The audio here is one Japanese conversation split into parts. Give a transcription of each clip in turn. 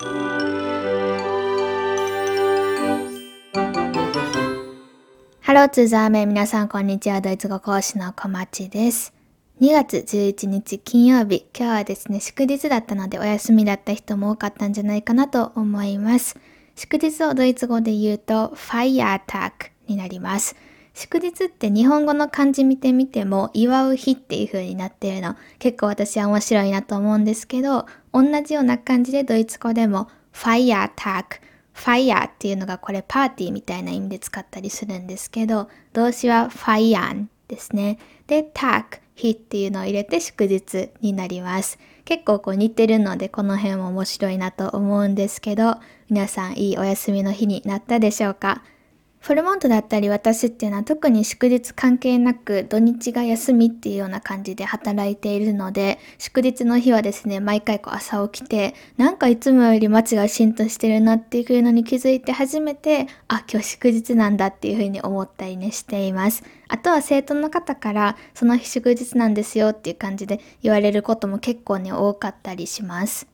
ハローツーザーメン皆さんこんにちは。ドイツ語講師の小町です。2月11日金曜日。今日はですね祝日だったのでお休みだった人も多かったんじゃないかなと思います。祝日をドイツ語で言うと Feiertag になります。祝日って日本語の漢字見てみても祝う日っていう風になってるの結構私は面白いなと思うんですけど同じような感じでドイツ語でも Feiertag ファイヤーっていうのがこれパーティーみたいな意味で使ったりするんですけど、動詞はファイヤンですね。で、タク、日っていうのを入れて祝日になります。結構こう似てるのでこの辺も面白いなと思うんですけど、皆さんいいお休みの日になったでしょうか？フォルモントだったり私っていうのは特に祝日関係なく土日が休みっていうような感じで働いているので祝日の日はですね毎回こう朝起きてなんかいつもより街がしんとしてるなっていうのに気づいて初めてあ今日祝日なんだっていうふうに思ったりねしています。あとは生徒の方からその日祝日なんですよっていう感じで言われることも結構ね多かったりします。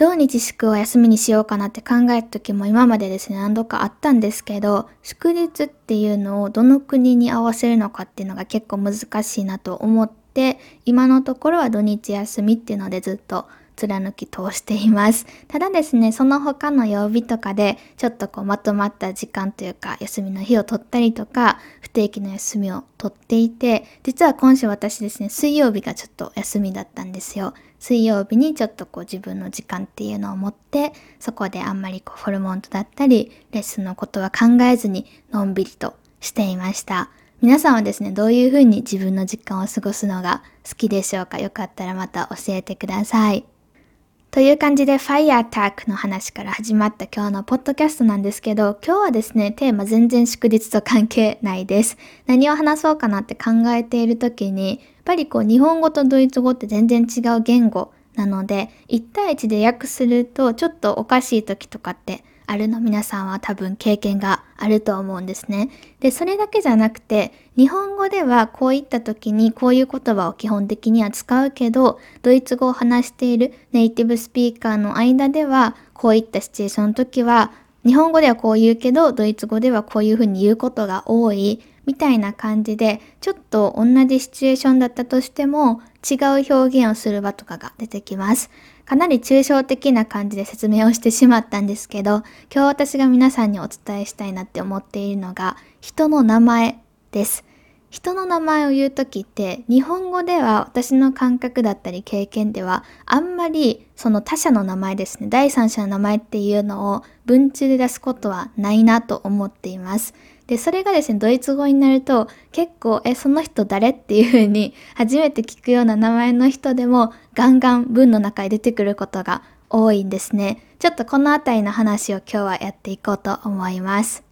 土日祝を休みにしようかなって考えた時も今までですね、何度かあったんですけど、祝日っていうのをどの国に合わせるのかっていうのが結構難しいなと思って、今のところは土日休みっていうのでずっと貫き通しています。ただですね、その他の曜日とかで、ちょっとこうまとまった時間というか、休みの日を取ったりとか、不定期の休みを取っていて、実は今週私ですね、水曜日がちょっと休みだったんですよ。水曜日にちょっとこう自分の時間っていうのを持って、そこであんまりこうホルモントだったり、レッスンのことは考えずに、のんびりとしていました。皆さんはですね、どういうふうに自分の時間を過ごすのが好きでしょうか？よかったらまた教えてください。という感じで Fire Attack の話から始まった今日のポッドキャストなんですけど、今日はですね、テーマ全然祝日と関係ないです。何を話そうかなって考えている時に、やっぱりこう日本語とドイツ語って全然違う言語なので、1対1で訳するとちょっとおかしい時とかってあるの皆さんは多分経験があると思うんですね。で、それだけじゃなくて、日本語ではこういった時にこういう言葉を基本的には使うけど、ドイツ語を話しているネイティブスピーカーの間では、こういったシチュエーションの時は、日本語ではこう言うけど、ドイツ語ではこういうふうに言うことが多い、みたいな感じで、ちょっと同じシチュエーションだったとしても、違う表現をする場とかが出てきます。かなり抽象的な感じで説明をしてしまったんですけど、今日私が皆さんにお伝えしたいなって思っているのが、人の名前です。人の名前を言う時って日本語では私の感覚だったり経験ではあんまりその他者の名前ですね第三者の名前っていうのを文中で出すことはないなと思っていますで、それがですね、ドイツ語になると結構、え、その人誰っていう風に初めて聞くような名前の人でもガンガン文の中に出てくることが多いんですね。ちょっとこの辺りの話を今日はやっていこうと思います。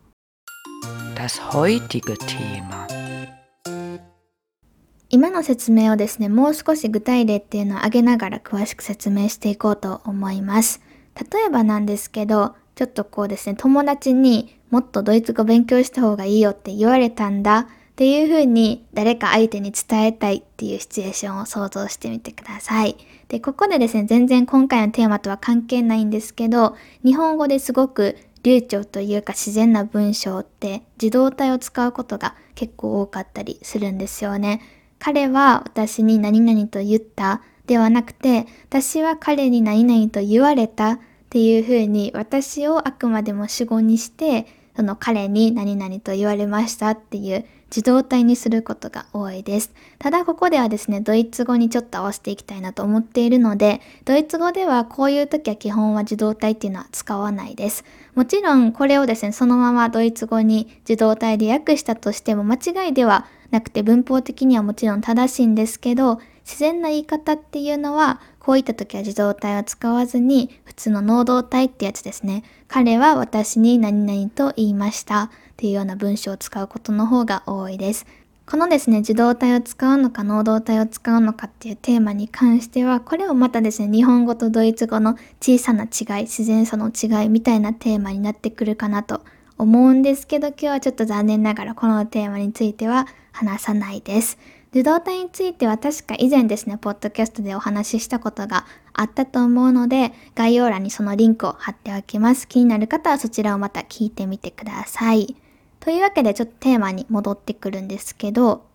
今の説明をですね、もう少し具体例っていうのを挙げながら詳しく説明していこうと思います。例えばなんですけど、ちょっとこうですね、友達にもっとドイツ語勉強した方がいいよって言われたんだっていう風に誰か相手に伝えたいっていうシチュエーションを想像してみてください。で、ここでですね、全然今回のテーマとは関係ないんですけど、日本語ですごく流暢というか自然な文章って自動体を使うことが結構多かったりするんですよね。彼は私に何々と言ったではなくて、私は彼に何々と言われたっていう風に私をあくまでも主語にしてその彼に何々と言われましたっていう自動体にすることが多いです。ただここではですね、ドイツ語にちょっと合わせていきたいなと思っているので、ドイツ語ではこういう時は基本は自動体っていうのは使わないです。もちろんこれをですね、そのままドイツ語に自動体で訳したとしても間違いではなくて文法的にはもちろん正しいんですけど、自然な言い方っていうのはこういった時は自動体を使わずに普通の能動体ってやつですね。彼は私に何々と言いましたっていうような文章を使うことの方が多いです。このですね、自動体を使うのか能動体を使うのかっていうテーマに関しては、これをまたですね、日本語とドイツ語の小さな違い、自然さの違いみたいなテーマになってくるかなと思うんですけど、今日はちょっと残念ながらこのテーマについては話さないです。受動体については確か以前ですね、ポッドキャストでお話ししたことがあったと思うので、概要欄にそのリンクを貼っておきます。気になる方はそちらをまた聞いてみてください。というわけでちょっとテーマに戻ってくるんですけど、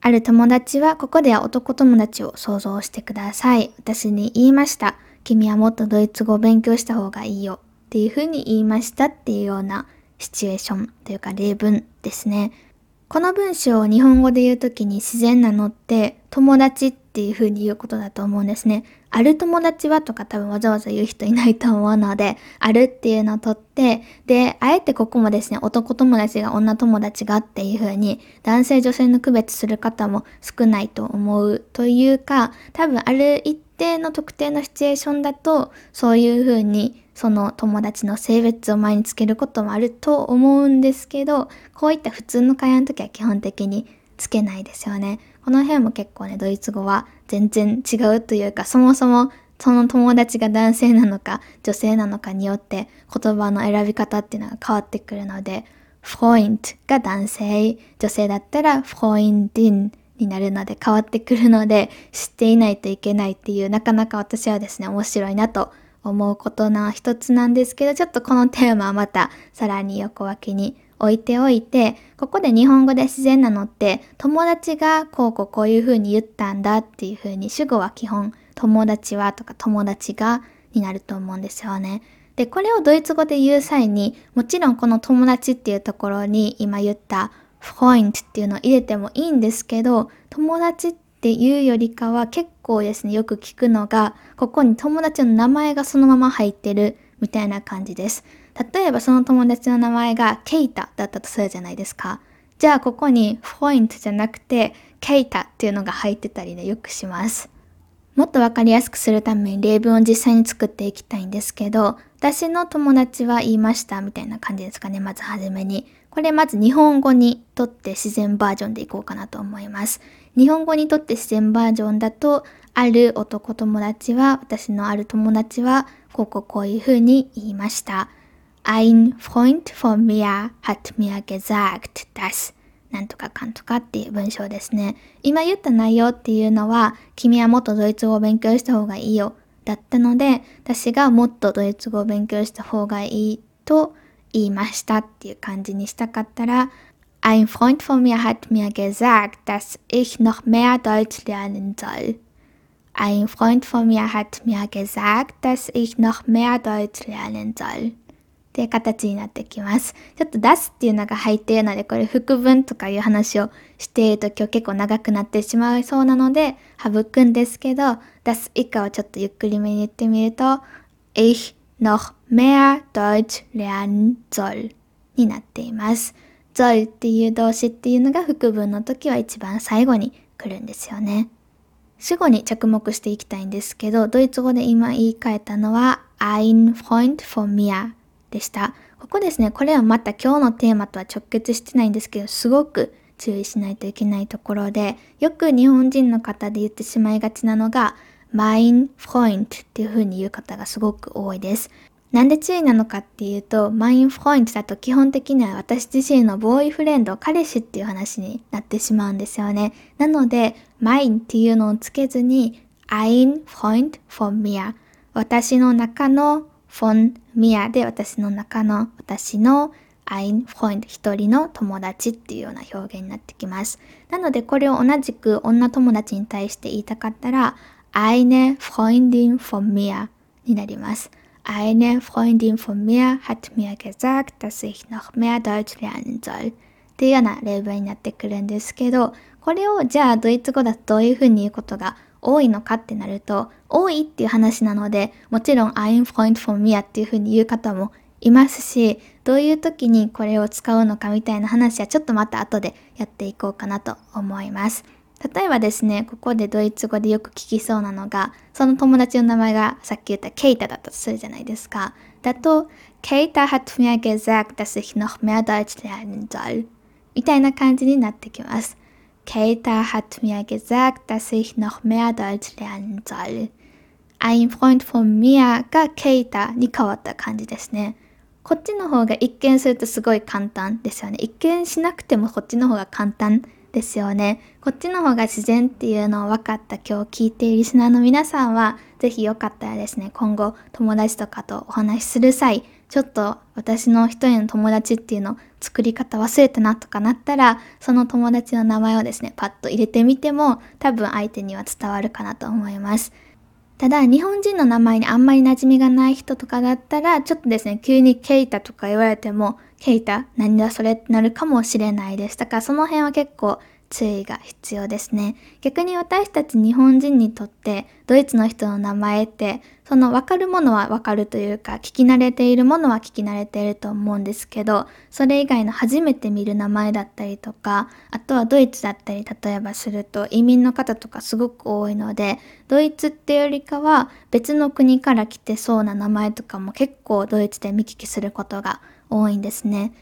ある友達はここでは男友達を想像してください。私に言いました。君はもっとドイツ語を勉強した方がいいよっていうふうに言いましたっていうようなシチュエーションというか例文ですね。この文章を日本語で言うときに自然なのって友達っていう風に言うことだと思うんですね。ある友達はとか多分わざわざ言う人いないと思うので、あるっていうのを取って、で、あえてここもですね、男友達が女友達がっていう風に男性女性の区別する方も少ないと思うというか、多分ある一定の特定のシチュエーションだと、そういう風にその友達の性別を前につけることもあると思うんですけど、こういった普通の会話の時は基本的につけないですよね。この辺も結構ね、ドイツ語は全然違うというか、そもそもその友達が男性なのか女性なのかによって言葉の選び方っていうのが変わってくるので、フロイントが男性、女性だったらフロインディンになるので変わってくるので、知っていないといけないっていう、なかなか私はですね、面白いなと思うことの一つなんですけど、ちょっとこのテーマはまたさらに横分けに置いておいて、ここで日本語で自然なのって、友達がこうこうこういう風に言ったんだっていう風に、主語は基本、友達はとか友達がになると思うんですよね。で、これをドイツ語で言う際に、もちろんこの友達っていうところに今言ったフロイントっていうのを入れてもいいんですけど、友達ってっていうよりかは結構ですね、よく聞くのが、ここに友達の名前がそのまま入ってるみたいな感じです。例えばその友達の名前がケイタだったとするじゃないですか。じゃあここにフォイントじゃなくてケイタっていうのが入ってたりね、よくします。もっとわかりやすくするために例文を実際に作っていきたいんですけど、私の友達は言いましたみたいな感じですかね、まずはじめに。これまず日本語にとって自然バージョンでいこうかなと思います。日本語にとって自然バージョンだと、ある男友達は、私のある友達は、こここういうふうに言いました。Ein Freund von mir hat mir gesagt, dass なんとかかんとかっていう文章ですね。今言った内容っていうのは、君はもっとドイツ語を勉強した方がいいよ。だったので、私がもっとドイツ語を勉強した方がいいと言いましたっていう感じにしたかったら、Ein Freund von mir hat mir gesagt, dass ich noch mehr Deutsch lernen soll. Ein Freund von mir hat mir gesagt, dass ich noch mehr Deutsch lernen soll. っていう形になってきます。ちょっと出すっていうのが入っているので、これ副文とかいう話をしていると今日結構長くなってしまいそうなので、省くんですけど、出す以下をちょっとゆっくりめに言ってみると、ich noch mehr Deutsch lernen soll になっています。Soll っていう動詞っていうのが副文の時は一番最後に来るんですよね。主語に着目していきたいんですけど、ドイツ語で今言い換えたのは ein Freund von mir でした。ここですね、これはまた今日のテーマとは直結してないんですけど、すごく注意しないといけないところで、よく日本人の方で言ってしまいがちなのが、mein Freund っていう風に言う方がすごく多いです。なんで注意なのかっていうと、mein Freund だと基本的には私自身のボーイフレンド、彼氏っていう話になってしまうんですよね。なので、mein っていうのをつけずに、ein Freund von mir 私の中の von mir で私の中の私の ein Freund 一人の友達っていうような表現になってきます。なのでこれを同じく女友達に対して言いたかったら eine Freundin von mir になります。Eine Freundin von mir hat mir gesagt, dass ich noch mehr Deutsch lernen soll. っていうような例文になってくるんですけど、これをじゃあドイツ語だとどういうふうに言うことが多いのかってなると、多いっていう話なので、もちろん ein Freund von mir っていうふうに言う方もいますし、どういう時にこれを使うのかみたいな話はちょっとまた後でやっていこうかなと思います。例えばですね、ここでドイツ語でよく聞きそうなのが、その友達の名前がさっき言ったケイタだったとするじゃないですか。だと、ケイタ hat mir gesagt, dass ich noch mehr Deutsch lernen soll. みたいな感じになってきます。ケイタ hat mir gesagt, dass ich noch mehr Deutsch lernen soll. Ein Freund von mir がケイタに変わった感じですね。こっちの方が一見するとすごい簡単ですよね。一見しなくてもこっちの方が簡単ですよね。こっちの方が自然っていうのを分かった今日聞いているリスナーの皆さんは、是非よかったらですね、今後友達とかとお話しする際、ちょっと私の一人の友達っていうの作り方忘れたなとかなったら、その友達の名前をですね、パッと入れてみても、多分相手には伝わるかなと思います。ただ、日本人の名前にあんまり馴染みがない人とかだったら、ちょっとですね、急にケイタとか言われても、ケイタ？何だそれ？ってなるかもしれないです。だからその辺は結構注意が必要ですね。逆に私たち日本人にとってドイツの人の名前ってその分かるものは分かるというか聞き慣れているものは聞き慣れていると思うんですけどそれ以外の初めて見る名前だったりとかあとはドイツだったり例えばすると移民の方とかすごく多いのでドイツってよりかは別の国から来てそうな名前とかも結構ドイツで見聞きすることが多いんですね。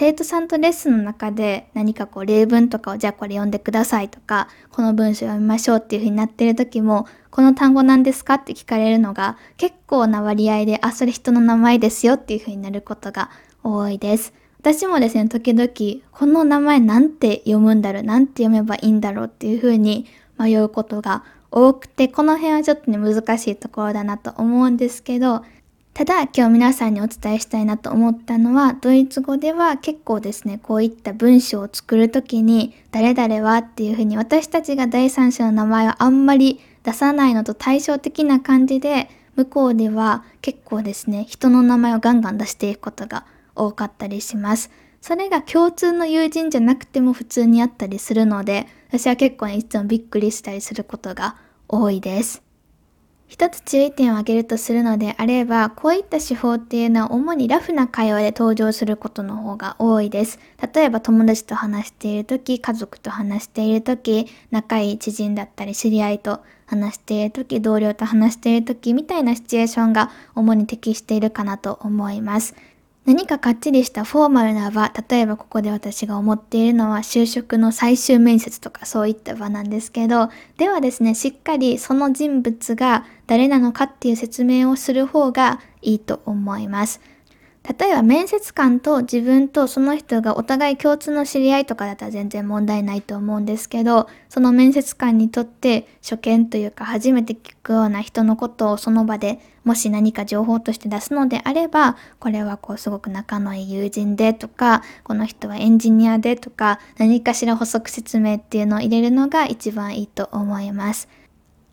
生徒さんとレッスンの中で何かこう例文とかをじゃあこれ読んでくださいとかこの文章読みましょうっていう風になってる時もこの単語なんですかって聞かれるのが結構な割合であそれ人の名前ですよっていう風になることが多いです。私もですね時々この名前なんて読むんだろうなんて読めばいいんだろうっていう風に迷うことが多くてこの辺はちょっとね難しいところだなと思うんですけどただ今日皆さんにお伝えしたいなと思ったのはドイツ語では結構ですねこういった文章を作る時に誰々はっていうふうに私たちが第三者の名前はあんまり出さないのと対照的な感じで向こうでは結構ですね人の名前をガンガン出していくことが多かったりします。それが共通の友人じゃなくても普通にあったりするので私は結構ねいつもびっくりしたりすることが多いです。一つ注意点を挙げるとするのであれば、こういった手法っていうのは主にラフな会話で登場することの方が多いです。例えば友達と話しているとき、家族と話しているとき、仲いい知人だったり知り合いと話しているとき、同僚と話しているときみたいなシチュエーションが主に適しているかなと思います。何かかっちりしたフォーマルな場、例えばここで私が思っているのは就職の最終面接とかそういった場なんですけど、ではですね、しっかりその人物が誰なのかっていう説明をする方がいいと思います。例えば面接官と自分とその人がお互い共通の知り合いとかだったら全然問題ないと思うんですけど、その面接官にとって初見というか初めて聞くような人のことをその場でもし何か情報として出すのであれば、これはこうすごく仲のいい友人でとか、この人はエンジニアでとか、何かしら補足説明っていうのを入れるのが一番いいと思います。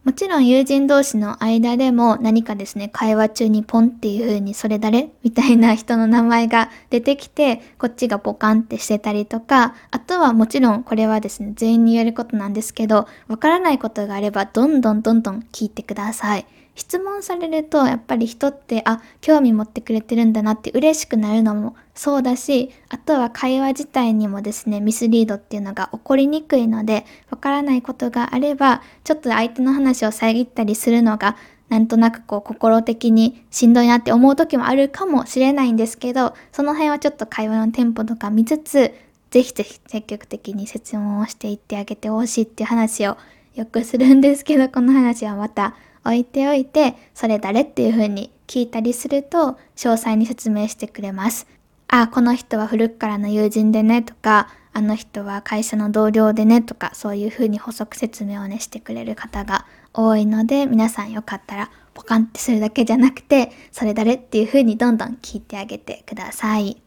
もちろん友人同士の間でも何かですね、会話中にポンっていう風にそれ誰？みたいな人の名前が出てきて、こっちがポカンってしてたりとか、あとはもちろんこれはですね、全員に言えることなんですけど、わからないことがあればどんどんどんどん聞いてください。質問されるとやっぱり人ってあ興味持ってくれてるんだなって嬉しくなるのもそうだしあとは会話自体にもですねミスリードっていうのが起こりにくいのでわからないことがあればちょっと相手の話を遮ったりするのがなんとなくこう心的にしんどいなって思う時もあるかもしれないんですけどその辺はちょっと会話のテンポとか見つつぜひぜひ積極的に質問をしていってあげてほしいっていう話をよくするんですけどこの話はまた置いておいて、それ誰っていう風に聞いたりすると、詳細に説明してくれます。あ、この人は古くからの友人でねとか、あの人は会社の同僚でねとか、そういう風に補足説明をねしてくれる方が多いので、皆さんよかったらポカンってするだけじゃなくて、それ誰っていう風にどんどん聞いてあげてください。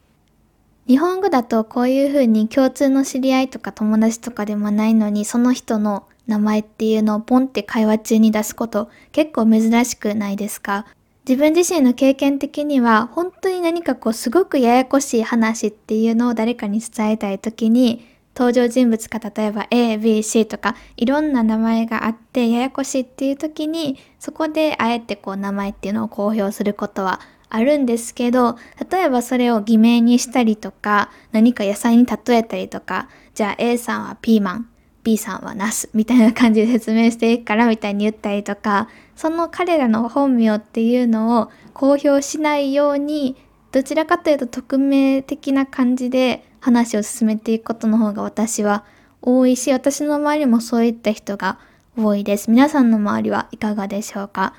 日本語だとこういう風に共通の知り合いとか友達とかでもないのに、その人の名前っていうのをポンって会話中に出すこと結構珍しくないですか？自分自身の経験的には本当に何かこうすごくややこしい話っていうのを誰かに伝えたい時に登場人物か例えば A、B、C とかいろんな名前があってややこしいっていう時にそこであえてこう名前っていうのを公表することはあるんですけど例えばそれを偽名にしたりとか何か野菜に例えたりとかじゃあ A さんはピーマン。B さんはナスみたいな感じで説明していくからみたいに言ったりとかその彼らの本名っていうのを公表しないようにどちらかというと匿名的な感じで話を進めていくことの方が私は多いし私の周りもそういった人が多いです。皆さんの周りはいかがでしょうか？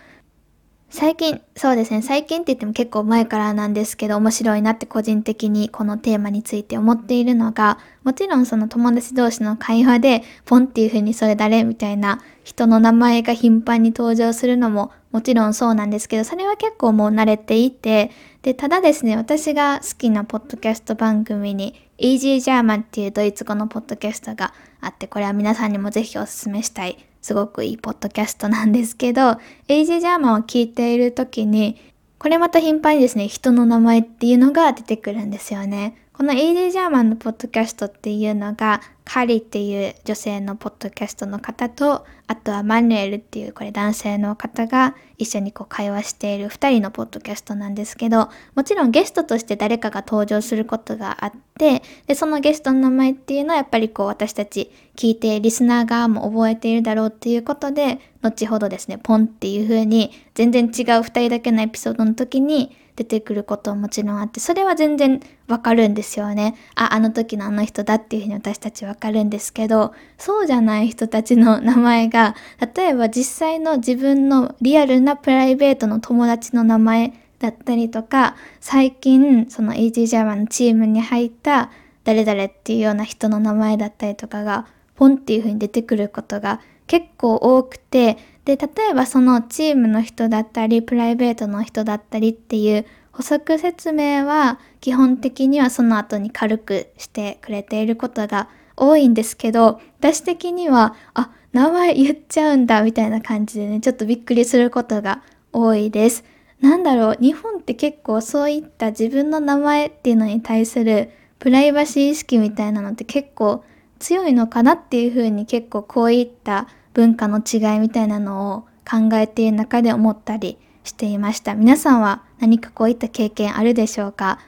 最近、そうですね、最近って言っても結構前からなんですけど、面白いなって個人的にこのテーマについて思っているのが、もちろんその友達同士の会話で、ポンっていう風にそれ誰みたいな人の名前が頻繁に登場するのももちろんそうなんですけど、それは結構もう慣れていて、で、ただですね、私が好きなポッドキャスト番組に、Easy German っていうドイツ語のポッドキャストがあって、これは皆さんにもぜひお勧めしたいすごくいいポッドキャストなんですけど、エイジージャーマンを聞いている時に、これまた頻繁にですね、人の名前っていうのが出てくるんですよね。このエイジージャーマンのポッドキャストっていうのが、カリっていう女性のポッドキャストの方と、あとはマヌエルっていうこれ男性の方が一緒にこう会話している2人のポッドキャストなんですけど、もちろんゲストとして誰かが登場することがあって、で、そのゲストの名前っていうのはやっぱりこう私たち聞いてリスナー側も覚えているだろうっていうことで、後ほどですね、ポンっていう風に全然違う2人だけのエピソードの時に出てくることももちろんあって、それは全然わかるんですよね。あ、あの時のあの人だっていうふうに私たちわかるんですけど、そうじゃない人たちの名前が、例えば実際の自分のリアルなプライベートの友達の名前だったりとか、最近その AG ジャマのチームに入った誰々っていうような人の名前だったりとかが、ポンっていうふうに出てくることが結構多くて、で、例えばそのチームの人だったり、プライベートの人だったりっていう補足説明は基本的にはその後に軽くしてくれていることが多いんですけど、私的には、あ、名前言っちゃうんだみたいな感じでね、ちょっとびっくりすることが多いです。なんだろう、日本って結構そういった自分の名前っていうのに対するプライバシー意識みたいなのって結構強いのかなっていうふうに結構こういった文化の違いみたいなのを考えている中で思ったりしていました。皆さんは何かこういった経験あるでしょうか？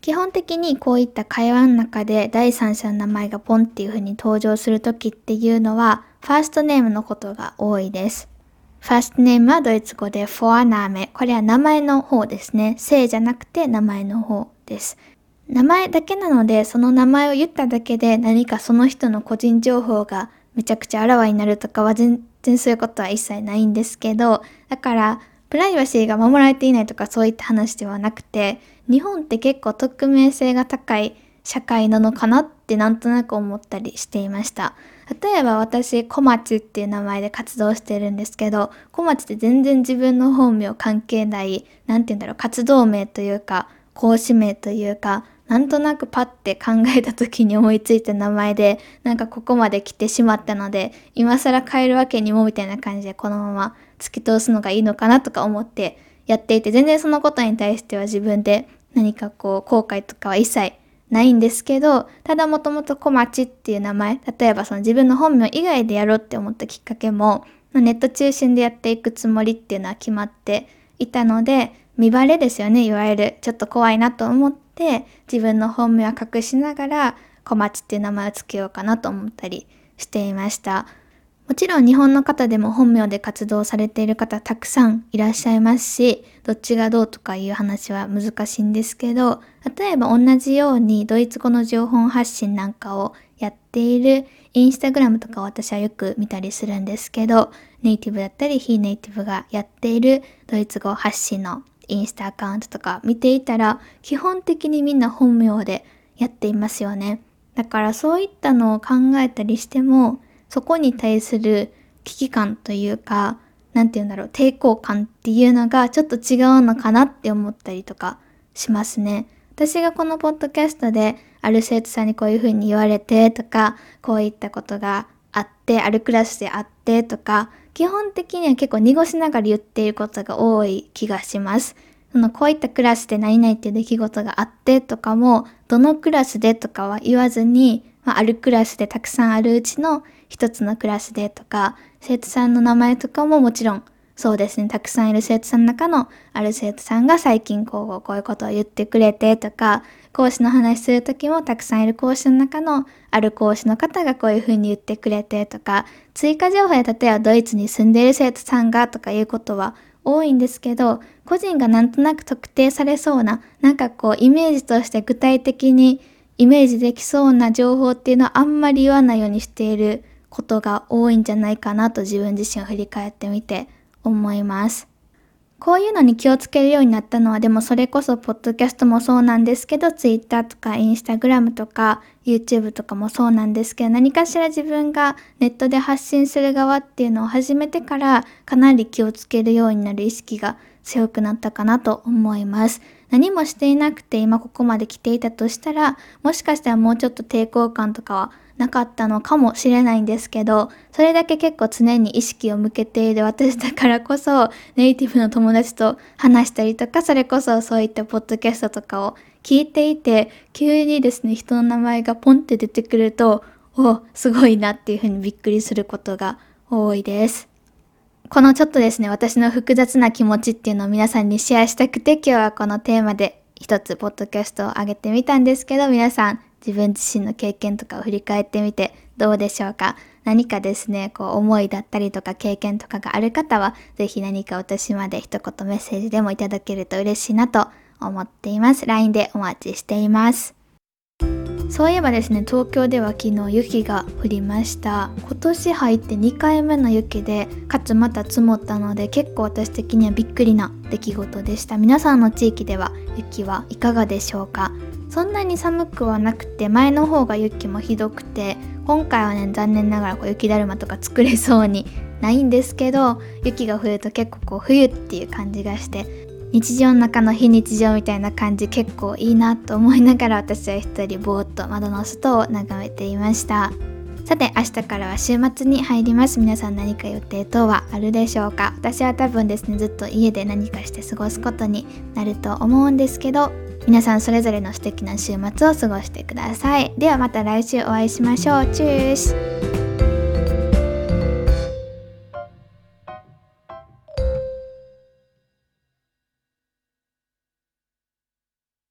基本的にこういった会話の中で第三者の名前がポンっていう風に登場する時っていうのはファーストネームのことが多いです。ファーストネームはドイツ語でフォアナーメ。これは名前の方ですね。姓じゃなくて名前の方です。名前だけなので、その名前を言っただけで何かその人の個人情報がめちゃくちゃあらわになるとかは全然そういうことは一切ないんですけど、だからプライバシーが守られていないとかそういった話ではなくて、日本って結構匿名性が高い社会なのかなってなんとなく思ったりしていました。例えば私、小町っていう名前で活動してるんですけど、小町って全然自分の本名関係ない、なんて言うんだろう、活動名というか、講師名というか、なんとなくパッて考えた時に思いついた名前で、なんかここまで来てしまったので、今更変えるわけにもみたいな感じでこのまま突き通すのがいいのかなとか思ってやっていて、全然そのことに対しては自分で何かこう後悔とかは一切ないんですけど、ただもともと小町っていう名前、例えばその自分の本名以外でやろうって思ったきっかけも、ネット中心でやっていくつもりっていうのは決まっていたので、見バレですよね、いわゆる。ちょっと怖いなと思って、自分の本名は隠しながら、小町っていう名前を付けようかなと思ったりしていました。もちろん日本の方でも本名で活動されている方たくさんいらっしゃいますし、どっちがどうとかいう話は難しいんですけど、例えば同じようにドイツ語の情報発信なんかをやっているインスタグラムとか私はよく見たりするんですけど、ネイティブだったり非ネイティブがやっているドイツ語発信のインスタアカウントとか見ていたら、基本的にみんな本名でやっていますよね。だからそういったのを考えたりしても、そこに対する危機感というか、なんて言うんだろう、抵抗感っていうのがちょっと違うのかなって思ったりとかしますね。私がこのポッドキャストである生徒さんにこういうふうに言われてとか、こういったことがあって、あるクラスであってとか、基本的には結構濁しながら言っていることが多い気がします。そのこういったクラスで何々っていう出来事があってとかも、どのクラスでとかは言わずに、まあ、あるクラスでたくさんあるうちの一つのクラスでとか、生徒さんの名前とかももちろんそうですね、たくさんいる生徒さんの中のある生徒さんが最近こうこういうことを言ってくれてとか、講師の話するときもたくさんいる講師の中のある講師の方がこういうふうに言ってくれてとか、追加情報で例えばドイツに住んでいる生徒さんがとかいうことは多いんですけど、個人がなんとなく特定されそうな、なんかこうイメージとして具体的にイメージできそうな情報っていうのはあんまり言わないようにしていることが多いんじゃないかなと自分自身を振り返ってみて思います。こういうのに気をつけるようになったのはでもそれこそポッドキャストもそうなんですけど Twitter とか Instagram とか YouTube とかもそうなんですけど何かしら自分がネットで発信する側っていうのを始めてからかなり気をつけるようになる意識が強くなったかなと思います。何もしていなくて今ここまで来ていたとしたらもしかしたらもうちょっと抵抗感とかはなかったのかもしれないんですけど、それだけ結構常に意識を向けている私だからこそ、ネイティブの友達と話したりとか、それこそそういったポッドキャストとかを聞いていて、急にですね、人の名前がポンって出てくると、お、すごいなっていうふうにびっくりすることが多いです。このちょっとですね、私の複雑な気持ちっていうのを皆さんにシェアしたくて、今日はこのテーマで一つポッドキャストを上げてみたんですけど、皆さん自分自身の経験とかを振り返ってみてどうでしょうか？何かですね、こう思いだったりとか経験とかがある方は、ぜひ何か私まで一言メッセージでもいただけると嬉しいなと思っています。LINE でお待ちしています。そういえばですね、東京では昨日雪が降りました。今年入って2回目の雪で、かつまた積もったので、結構私的にはびっくりな出来事でした。皆さんの地域では雪はいかがでしょうか？そんなに寒くはなくて前の方が雪もひどくて今回はね残念ながらこう雪だるまとか作れそうにないんですけど雪が降ると結構こう冬っていう感じがして日常の中の非日常みたいな感じ結構いいなと思いながら私は一人ぼーっと窓の外を眺めていました。さて明日からは週末に入ります。皆さん何か予定等はあるでしょうか？私は多分ですねずっと家で何かして過ごすことになると思うんですけど皆さんそれぞれの素敵な週末を過ごしてください。ではまた来週お会いしましょう。チュース